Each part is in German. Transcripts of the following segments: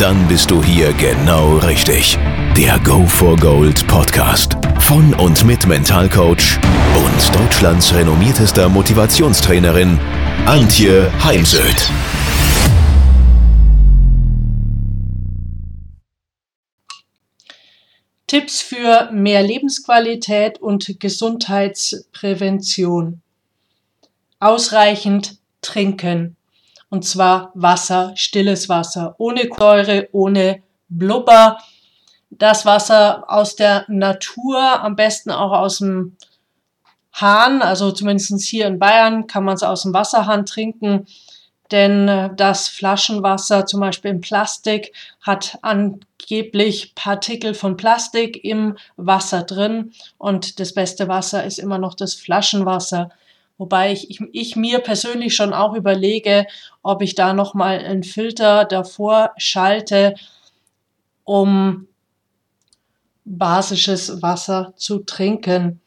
Dann bist du hier genau richtig. Der Go for Gold Podcast von und mit Mentalcoach und Deutschlands renommiertester Motivationstrainerin Antje Heimsöth. Tipps für mehr Lebensqualität und Gesundheitsprävention. Ausreichend trinken. Und zwar Wasser, stilles Wasser, ohne Säure, ohne Blubber. Das Wasser aus der Natur, am besten auch aus dem Hahn, also zumindest hier in Bayern kann man es aus dem Wasserhahn trinken denn äh, das Flaschenwasser, zum Beispiel in Plastik, hat angeblich Partikel von Plastik im Wasser drin und das beste Wasser ist immer noch das Flaschenwasser. Wobei ich, ich, ich mir persönlich schon auch überlege, ob ich da nochmal einen Filter davor schalte, um basisches Wasser zu trinken.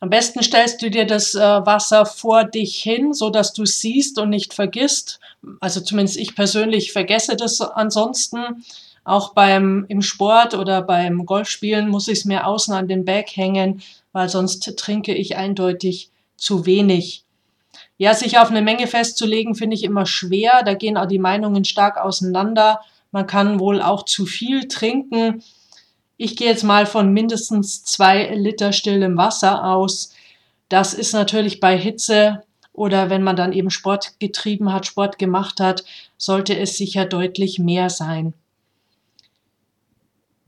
Am besten stellst du dir das äh, Wasser vor dich hin, so dass du siehst und nicht vergisst. Also zumindest ich persönlich vergesse das ansonsten. Auch beim im Sport oder beim Golfspielen muss ich es mir außen an den Bag hängen, weil sonst trinke ich eindeutig zu wenig. Ja, sich auf eine Menge festzulegen, finde ich immer schwer. Da gehen auch die Meinungen stark auseinander. Man kann wohl auch zu viel trinken. Ich gehe jetzt mal von mindestens zwei Liter stillem Wasser aus. Das ist natürlich bei Hitze oder wenn man dann eben Sport getrieben hat, Sport gemacht hat, sollte es sicher deutlich mehr sein.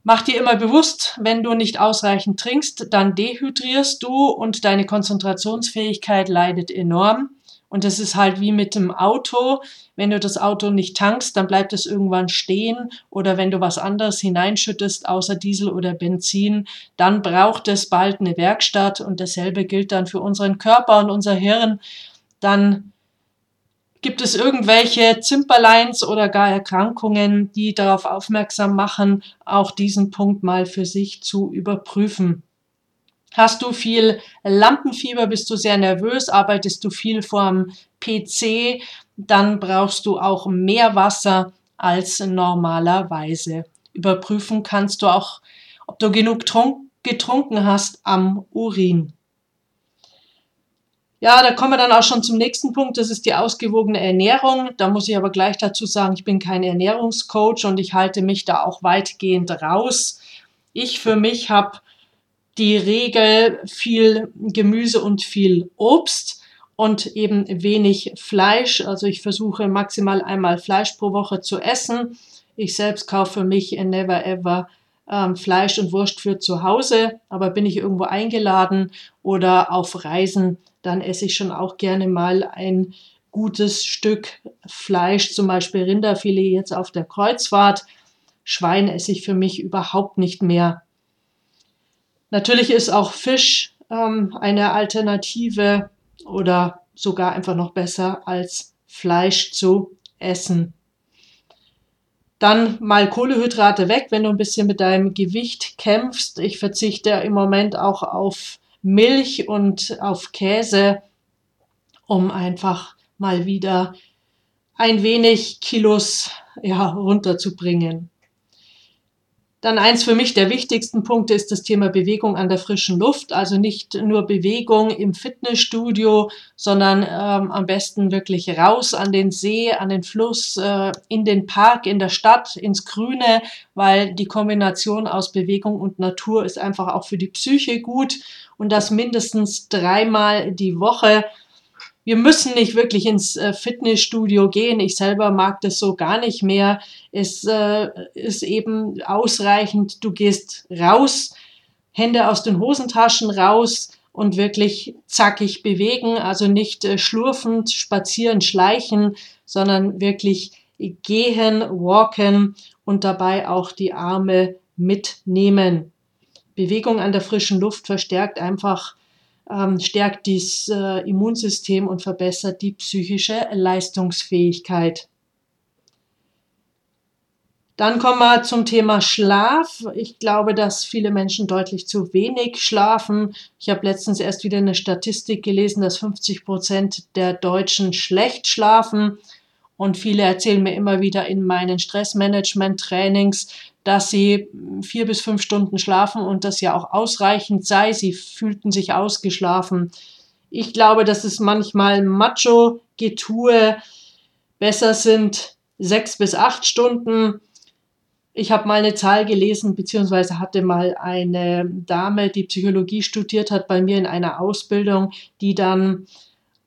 Mach dir immer bewusst, wenn du nicht ausreichend trinkst, dann dehydrierst du und deine Konzentrationsfähigkeit leidet enorm. Und es ist halt wie mit dem Auto. Wenn du das Auto nicht tankst, dann bleibt es irgendwann stehen. Oder wenn du was anderes hineinschüttest, außer Diesel oder Benzin, dann braucht es bald eine Werkstatt. Und dasselbe gilt dann für unseren Körper und unser Hirn. Dann gibt es irgendwelche Zimperleins oder gar Erkrankungen, die darauf aufmerksam machen, auch diesen Punkt mal für sich zu überprüfen. Hast du viel Lampenfieber, bist du sehr nervös, arbeitest du viel vorm PC, dann brauchst du auch mehr Wasser als normalerweise. Überprüfen kannst du auch, ob du genug getrunken hast am Urin. Ja, da kommen wir dann auch schon zum nächsten Punkt. Das ist die ausgewogene Ernährung. Da muss ich aber gleich dazu sagen, ich bin kein Ernährungscoach und ich halte mich da auch weitgehend raus. Ich für mich habe die Regel viel Gemüse und viel Obst und eben wenig Fleisch. Also ich versuche maximal einmal Fleisch pro Woche zu essen. Ich selbst kaufe für mich never ever ähm, Fleisch und Wurst für zu Hause, aber bin ich irgendwo eingeladen oder auf Reisen, dann esse ich schon auch gerne mal ein gutes Stück Fleisch, zum Beispiel Rinderfilet jetzt auf der Kreuzfahrt. Schwein esse ich für mich überhaupt nicht mehr. Natürlich ist auch Fisch ähm, eine Alternative oder sogar einfach noch besser als Fleisch zu essen. Dann mal Kohlehydrate weg, wenn du ein bisschen mit deinem Gewicht kämpfst. Ich verzichte im Moment auch auf Milch und auf Käse, um einfach mal wieder ein wenig Kilos ja, runterzubringen. Dann eins für mich der wichtigsten Punkte ist das Thema Bewegung an der frischen Luft. Also nicht nur Bewegung im Fitnessstudio, sondern ähm, am besten wirklich raus an den See, an den Fluss, äh, in den Park, in der Stadt, ins Grüne, weil die Kombination aus Bewegung und Natur ist einfach auch für die Psyche gut und das mindestens dreimal die Woche wir müssen nicht wirklich ins äh, Fitnessstudio gehen. Ich selber mag das so gar nicht mehr. Es äh, ist eben ausreichend, du gehst raus, Hände aus den Hosentaschen raus und wirklich zackig bewegen, also nicht äh, schlurfend spazieren, schleichen, sondern wirklich gehen, walken und dabei auch die Arme mitnehmen. Bewegung an der frischen Luft verstärkt einfach ähm, stärkt das äh, Immunsystem und verbessert die psychische Leistungsfähigkeit. Dann kommen wir zum Thema Schlaf. Ich glaube, dass viele Menschen deutlich zu wenig schlafen. Ich habe letztens erst wieder eine Statistik gelesen, dass 50 Prozent der Deutschen schlecht schlafen. Und viele erzählen mir immer wieder in meinen Stressmanagement-Trainings, dass sie vier bis fünf Stunden schlafen und das ja auch ausreichend sei. Sie fühlten sich ausgeschlafen. Ich glaube, dass es manchmal Macho-Getue besser sind sechs bis acht Stunden ich habe mal eine Zahl gelesen, beziehungsweise hatte mal eine Dame, die Psychologie studiert hat, bei mir in einer Ausbildung, die dann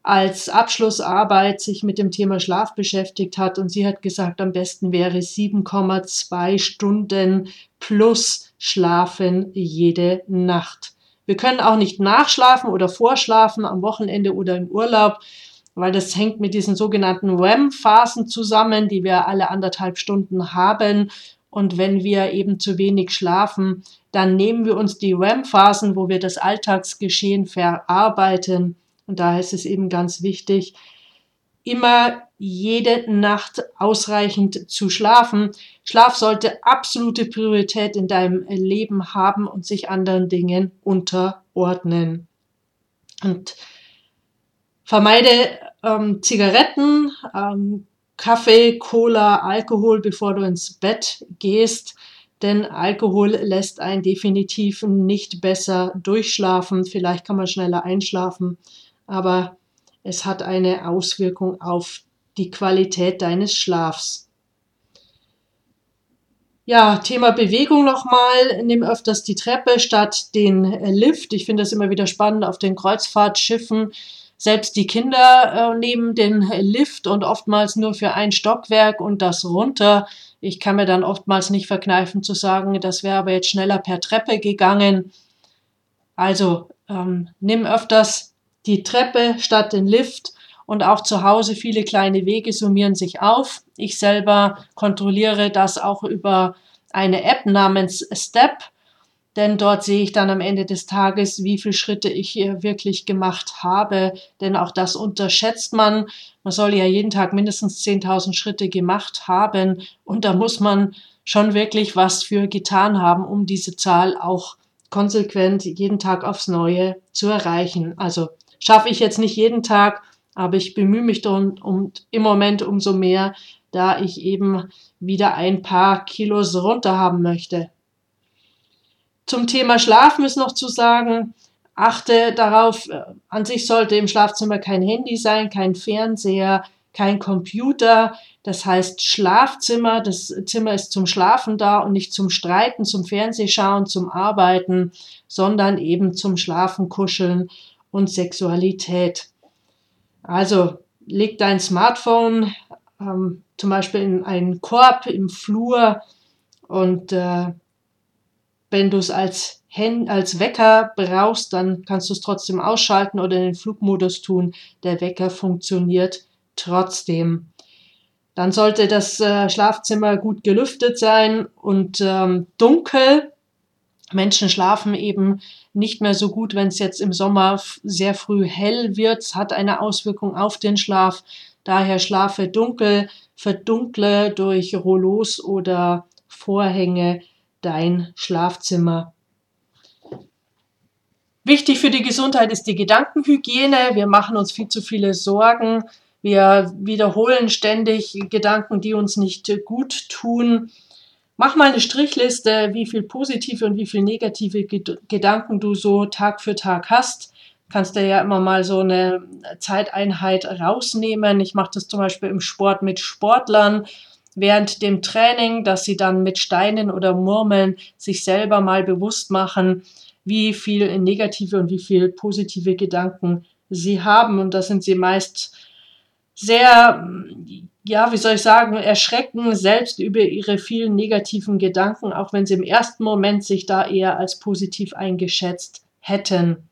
als Abschlussarbeit sich mit dem Thema Schlaf beschäftigt hat und sie hat gesagt, am besten wäre 7,2 Stunden plus Schlafen jede Nacht. Wir können auch nicht nachschlafen oder vorschlafen am Wochenende oder im Urlaub, weil das hängt mit diesen sogenannten REM-Phasen zusammen, die wir alle anderthalb Stunden haben und wenn wir eben zu wenig schlafen, dann nehmen wir uns die REM-Phasen, wo wir das Alltagsgeschehen verarbeiten. Und da ist es eben ganz wichtig, immer jede Nacht ausreichend zu schlafen. Schlaf sollte absolute Priorität in deinem Leben haben und sich anderen Dingen unterordnen. Und vermeide ähm, Zigaretten, ähm, Kaffee, Cola, Alkohol, bevor du ins Bett gehst, denn Alkohol lässt einen definitiv nicht besser durchschlafen. Vielleicht kann man schneller einschlafen, aber es hat eine Auswirkung auf die Qualität deines Schlafs. Ja, Thema Bewegung nochmal. Nimm öfters die Treppe statt den Lift. Ich finde das immer wieder spannend auf den Kreuzfahrtschiffen selbst die Kinder äh, nehmen den Lift und oftmals nur für ein Stockwerk und das runter. Ich kann mir dann oftmals nicht verkneifen zu sagen, das wäre aber jetzt schneller per Treppe gegangen. Also ähm, nimm öfters die Treppe statt den Lift und auch zu Hause viele kleine Wege summieren sich auf. Ich selber kontrolliere das auch über eine App namens Step denn dort sehe ich dann am Ende des Tages, wie viele Schritte ich hier wirklich gemacht habe, denn auch das unterschätzt man. Man soll ja jeden Tag mindestens 10.000 Schritte gemacht haben und da muss man schon wirklich was für getan haben, um diese Zahl auch konsequent jeden Tag aufs Neue zu erreichen. Also schaffe ich jetzt nicht jeden Tag, aber ich bemühe mich darum, um, im Moment umso mehr, da ich eben wieder ein paar Kilos runter haben möchte. Zum Thema Schlafen ist noch zu sagen, achte darauf, äh, an sich sollte im Schlafzimmer kein Handy sein, kein Fernseher, kein Computer. Das heißt Schlafzimmer, das Zimmer ist zum Schlafen da und nicht zum Streiten, zum Fernsehschauen, zum Arbeiten, sondern eben zum Schlafen, Kuscheln und Sexualität. Also leg dein Smartphone ähm, zum Beispiel in einen Korb im Flur und äh, wenn du es als, als Wecker brauchst, dann kannst du es trotzdem ausschalten oder in den Flugmodus tun. Der Wecker funktioniert trotzdem. Dann sollte das äh, Schlafzimmer gut gelüftet sein und ähm, dunkel. Menschen schlafen eben nicht mehr so gut, wenn es jetzt im Sommer sehr früh hell wird. Es hat eine Auswirkung auf den Schlaf. Daher schlafe dunkel, verdunkle durch Rollos oder Vorhänge dein Schlafzimmer. Wichtig für die Gesundheit ist die Gedankenhygiene. Wir machen uns viel zu viele Sorgen. Wir wiederholen ständig Gedanken, die uns nicht gut tun. Mach mal eine Strichliste, wie viel positive und wie viel negative Gedanken du so Tag für Tag hast. Kannst du ja immer mal so eine Zeiteinheit rausnehmen. Ich mache das zum Beispiel im Sport mit Sportlern während dem Training, dass sie dann mit Steinen oder Murmeln sich selber mal bewusst machen, wie viel negative und wie viel positive Gedanken sie haben. Und da sind sie meist sehr, ja, wie soll ich sagen, erschrecken selbst über ihre vielen negativen Gedanken, auch wenn sie im ersten Moment sich da eher als positiv eingeschätzt hätten.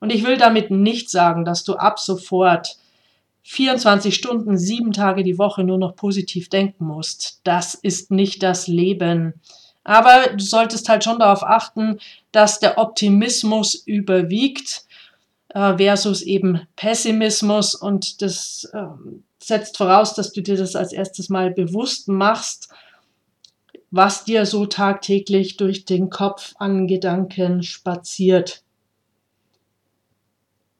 Und ich will damit nicht sagen, dass du ab sofort 24 Stunden, sieben Tage die Woche nur noch positiv denken musst. Das ist nicht das Leben. Aber du solltest halt schon darauf achten, dass der Optimismus überwiegt. Äh, versus eben Pessimismus und das äh, setzt voraus, dass du dir das als erstes mal bewusst machst, was dir so tagtäglich durch den Kopf an Gedanken spaziert.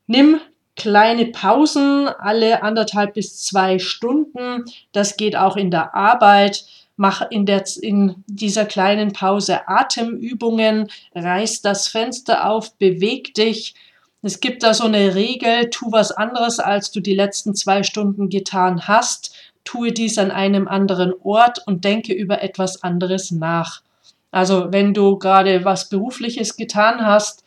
Nimm kleine Pausen alle anderthalb bis zwei Stunden. Das geht auch in der Arbeit. Mach in, der, in dieser kleinen Pause Atemübungen, reiß das Fenster auf, beweg dich. Es gibt da so eine Regel, tu was anderes, als du die letzten zwei Stunden getan hast. Tue dies an einem anderen Ort und denke über etwas anderes nach. Also wenn du gerade was Berufliches getan hast,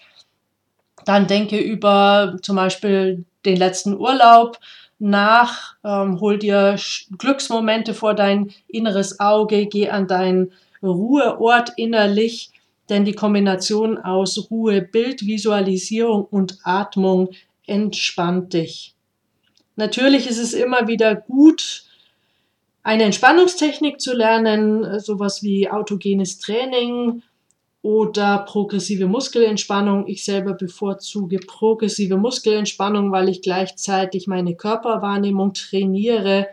dann denke über zum Beispiel den letzten Urlaub nach, ähm, hol dir Glücksmomente vor dein inneres Auge, geh an deinen Ruheort innerlich, denn die Kombination aus Ruhe, Bildvisualisierung und Atmung entspannt dich. Natürlich ist es immer wieder gut, eine Entspannungstechnik zu lernen, sowas wie autogenes Training, oder progressive Muskelentspannung. Ich selber bevorzuge progressive Muskelentspannung, weil ich gleichzeitig meine Körperwahrnehmung trainiere.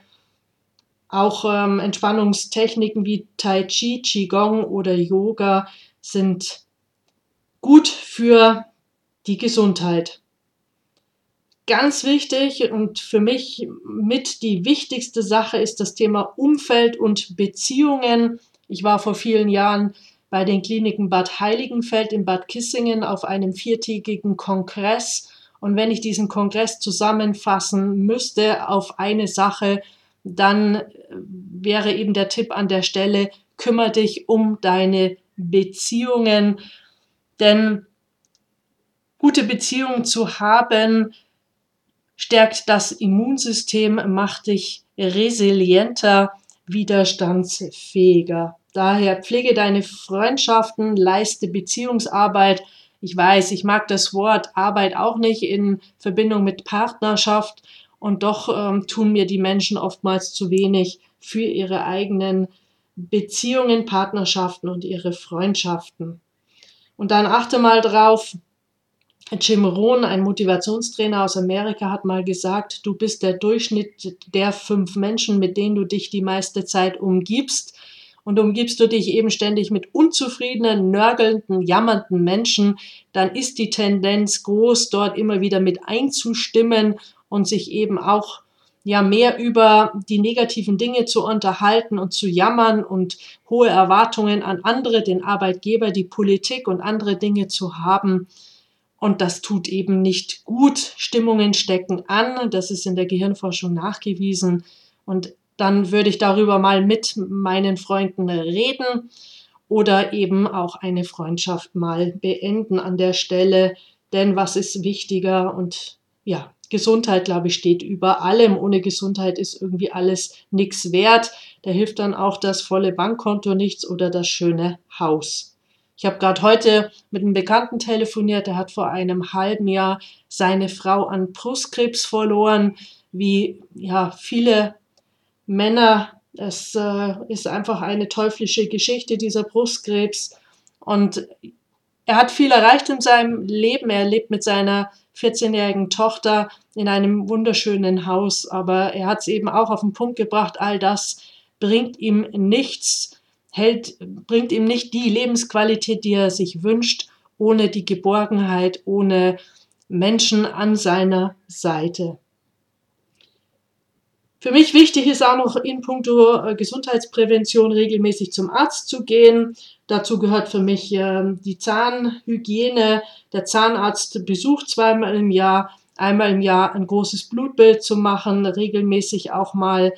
Auch ähm, Entspannungstechniken wie Tai Chi, Qigong oder Yoga sind gut für die Gesundheit. Ganz wichtig und für mich mit die wichtigste Sache ist das Thema Umfeld und Beziehungen. Ich war vor vielen Jahren bei den Kliniken Bad Heiligenfeld in Bad Kissingen auf einem viertägigen Kongress. Und wenn ich diesen Kongress zusammenfassen müsste auf eine Sache, dann wäre eben der Tipp an der Stelle, kümmere dich um deine Beziehungen. Denn gute Beziehungen zu haben, stärkt das Immunsystem, macht dich resilienter, widerstandsfähiger. Daher pflege deine Freundschaften, leiste Beziehungsarbeit. Ich weiß, ich mag das Wort Arbeit auch nicht in Verbindung mit Partnerschaft und doch ähm, tun mir die Menschen oftmals zu wenig für ihre eigenen Beziehungen, Partnerschaften und ihre Freundschaften. Und dann achte mal drauf, Jim Rohn, ein Motivationstrainer aus Amerika, hat mal gesagt, du bist der Durchschnitt der fünf Menschen, mit denen du dich die meiste Zeit umgibst und umgibst du dich eben ständig mit unzufriedenen, nörgelnden, jammernden Menschen, dann ist die Tendenz groß, dort immer wieder mit einzustimmen und sich eben auch ja mehr über die negativen Dinge zu unterhalten und zu jammern und hohe Erwartungen an andere, den Arbeitgeber, die Politik und andere Dinge zu haben. Und das tut eben nicht gut. Stimmungen stecken an. Das ist in der Gehirnforschung nachgewiesen. Und dann würde ich darüber mal mit meinen Freunden reden oder eben auch eine Freundschaft mal beenden an der Stelle. Denn was ist wichtiger? Und ja, Gesundheit, glaube ich, steht über allem. Ohne Gesundheit ist irgendwie alles nichts wert. Da hilft dann auch das volle Bankkonto nichts oder das schöne Haus. Ich habe gerade heute mit einem Bekannten telefoniert, der hat vor einem halben Jahr seine Frau an Brustkrebs verloren, wie ja viele Männer. Es äh, ist einfach eine teuflische Geschichte, dieser Brustkrebs. Und er hat viel erreicht in seinem Leben. Er lebt mit seiner 14-jährigen Tochter in einem wunderschönen Haus, aber er hat es eben auch auf den Punkt gebracht, all das bringt ihm nichts, hält, bringt ihm nicht die Lebensqualität, die er sich wünscht, ohne die Geborgenheit, ohne Menschen an seiner Seite. Für mich wichtig ist auch noch in puncto äh, Gesundheitsprävention regelmäßig zum Arzt zu gehen. Dazu gehört für mich äh, die Zahnhygiene. Der Zahnarzt besucht zweimal im Jahr, einmal im Jahr ein großes Blutbild zu machen, regelmäßig auch mal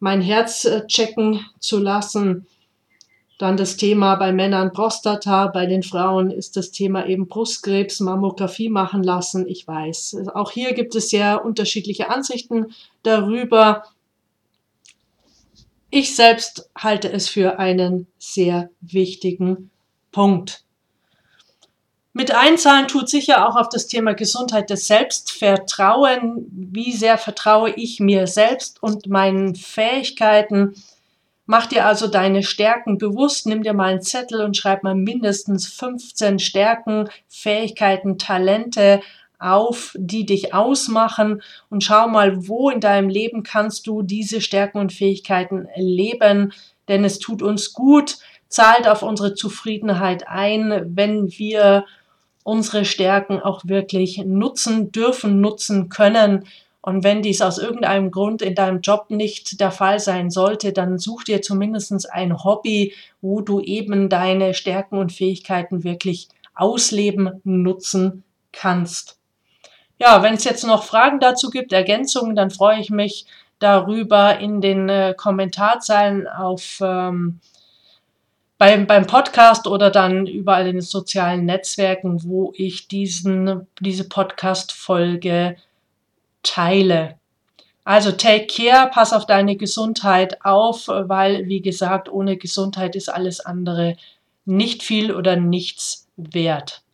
mein Herz äh, checken zu lassen. Dann das Thema bei Männern Prostata, bei den Frauen ist das Thema eben Brustkrebs, Mammographie machen lassen. Ich weiß, auch hier gibt es sehr unterschiedliche Ansichten darüber. Ich selbst halte es für einen sehr wichtigen Punkt. Mit einzahlen tut sicher auch auf das Thema Gesundheit des Selbstvertrauen. Wie sehr vertraue ich mir selbst und meinen Fähigkeiten? Mach dir also deine Stärken bewusst, nimm dir mal einen Zettel und schreib mal mindestens 15 Stärken, Fähigkeiten, Talente auf, die dich ausmachen und schau mal, wo in deinem Leben kannst du diese Stärken und Fähigkeiten leben, denn es tut uns gut, zahlt auf unsere Zufriedenheit ein, wenn wir unsere Stärken auch wirklich nutzen dürfen, nutzen können. Und wenn dies aus irgendeinem Grund in deinem Job nicht der Fall sein sollte, dann such dir zumindest ein Hobby, wo du eben deine Stärken und Fähigkeiten wirklich ausleben, nutzen kannst. Ja, wenn es jetzt noch Fragen dazu gibt, Ergänzungen, dann freue ich mich darüber in den äh, Kommentarzeilen auf ähm, beim, beim Podcast oder dann überall in den sozialen Netzwerken, wo ich diesen, diese Podcast-Folge teile. Also take care, pass auf deine Gesundheit auf, weil, wie gesagt, ohne Gesundheit ist alles andere nicht viel oder nichts wert.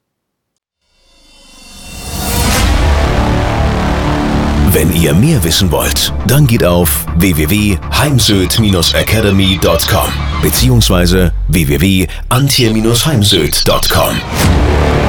Wenn ihr mehr wissen wollt, dann geht auf www.heimsöd-academy.com bzw. www.antje-heimsöd.com.